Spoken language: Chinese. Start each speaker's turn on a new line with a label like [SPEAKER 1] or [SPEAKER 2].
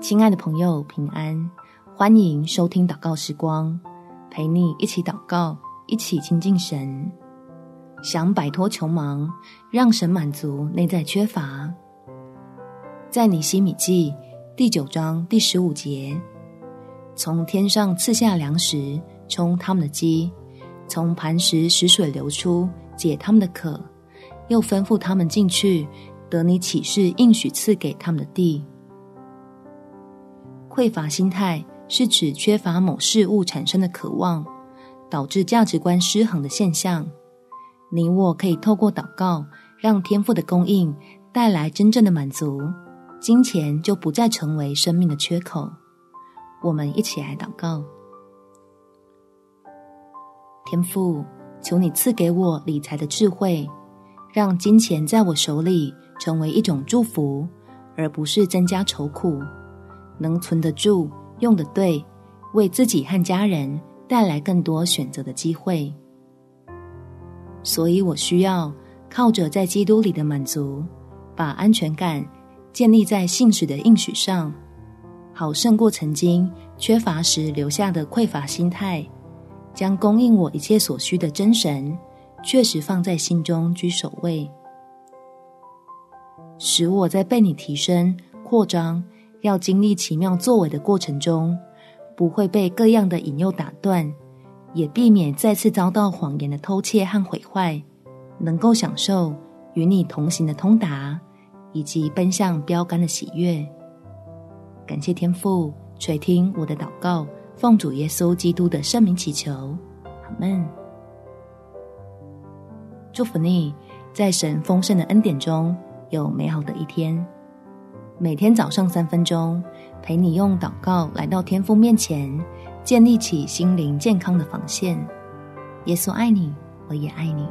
[SPEAKER 1] 亲爱的朋友，平安！欢迎收听祷告时光，陪你一起祷告，一起亲近神。想摆脱穷忙，让神满足内在缺乏。在尼希米记第九章第十五节，从天上赐下粮食，充他们的饥；从磐石使水流出，解他们的渴；又吩咐他们进去，得你起誓应许赐给他们的地。匮乏心态是指缺乏某事物产生的渴望，导致价值观失衡的现象。你我可以透过祷告，让天赋的供应带来真正的满足，金钱就不再成为生命的缺口。我们一起来祷告：天父，求你赐给我理财的智慧，让金钱在我手里成为一种祝福，而不是增加愁苦。能存得住，用得对，为自己和家人带来更多选择的机会。所以我需要靠着在基督里的满足，把安全感建立在信实的应许上，好胜过曾经缺乏时留下的匮乏心态，将供应我一切所需的真神确实放在心中居首位，使我在被你提升扩张。要经历奇妙作为的过程中，不会被各样的引诱打断，也避免再次遭到谎言的偷窃和毁坏，能够享受与你同行的通达，以及奔向标杆的喜悦。感谢天父垂听我的祷告，奉主耶稣基督的圣名祈求，阿门。祝福你，在神丰盛的恩典中有美好的一天。每天早上三分钟，陪你用祷告来到天父面前，建立起心灵健康的防线。耶稣爱你，我也爱你。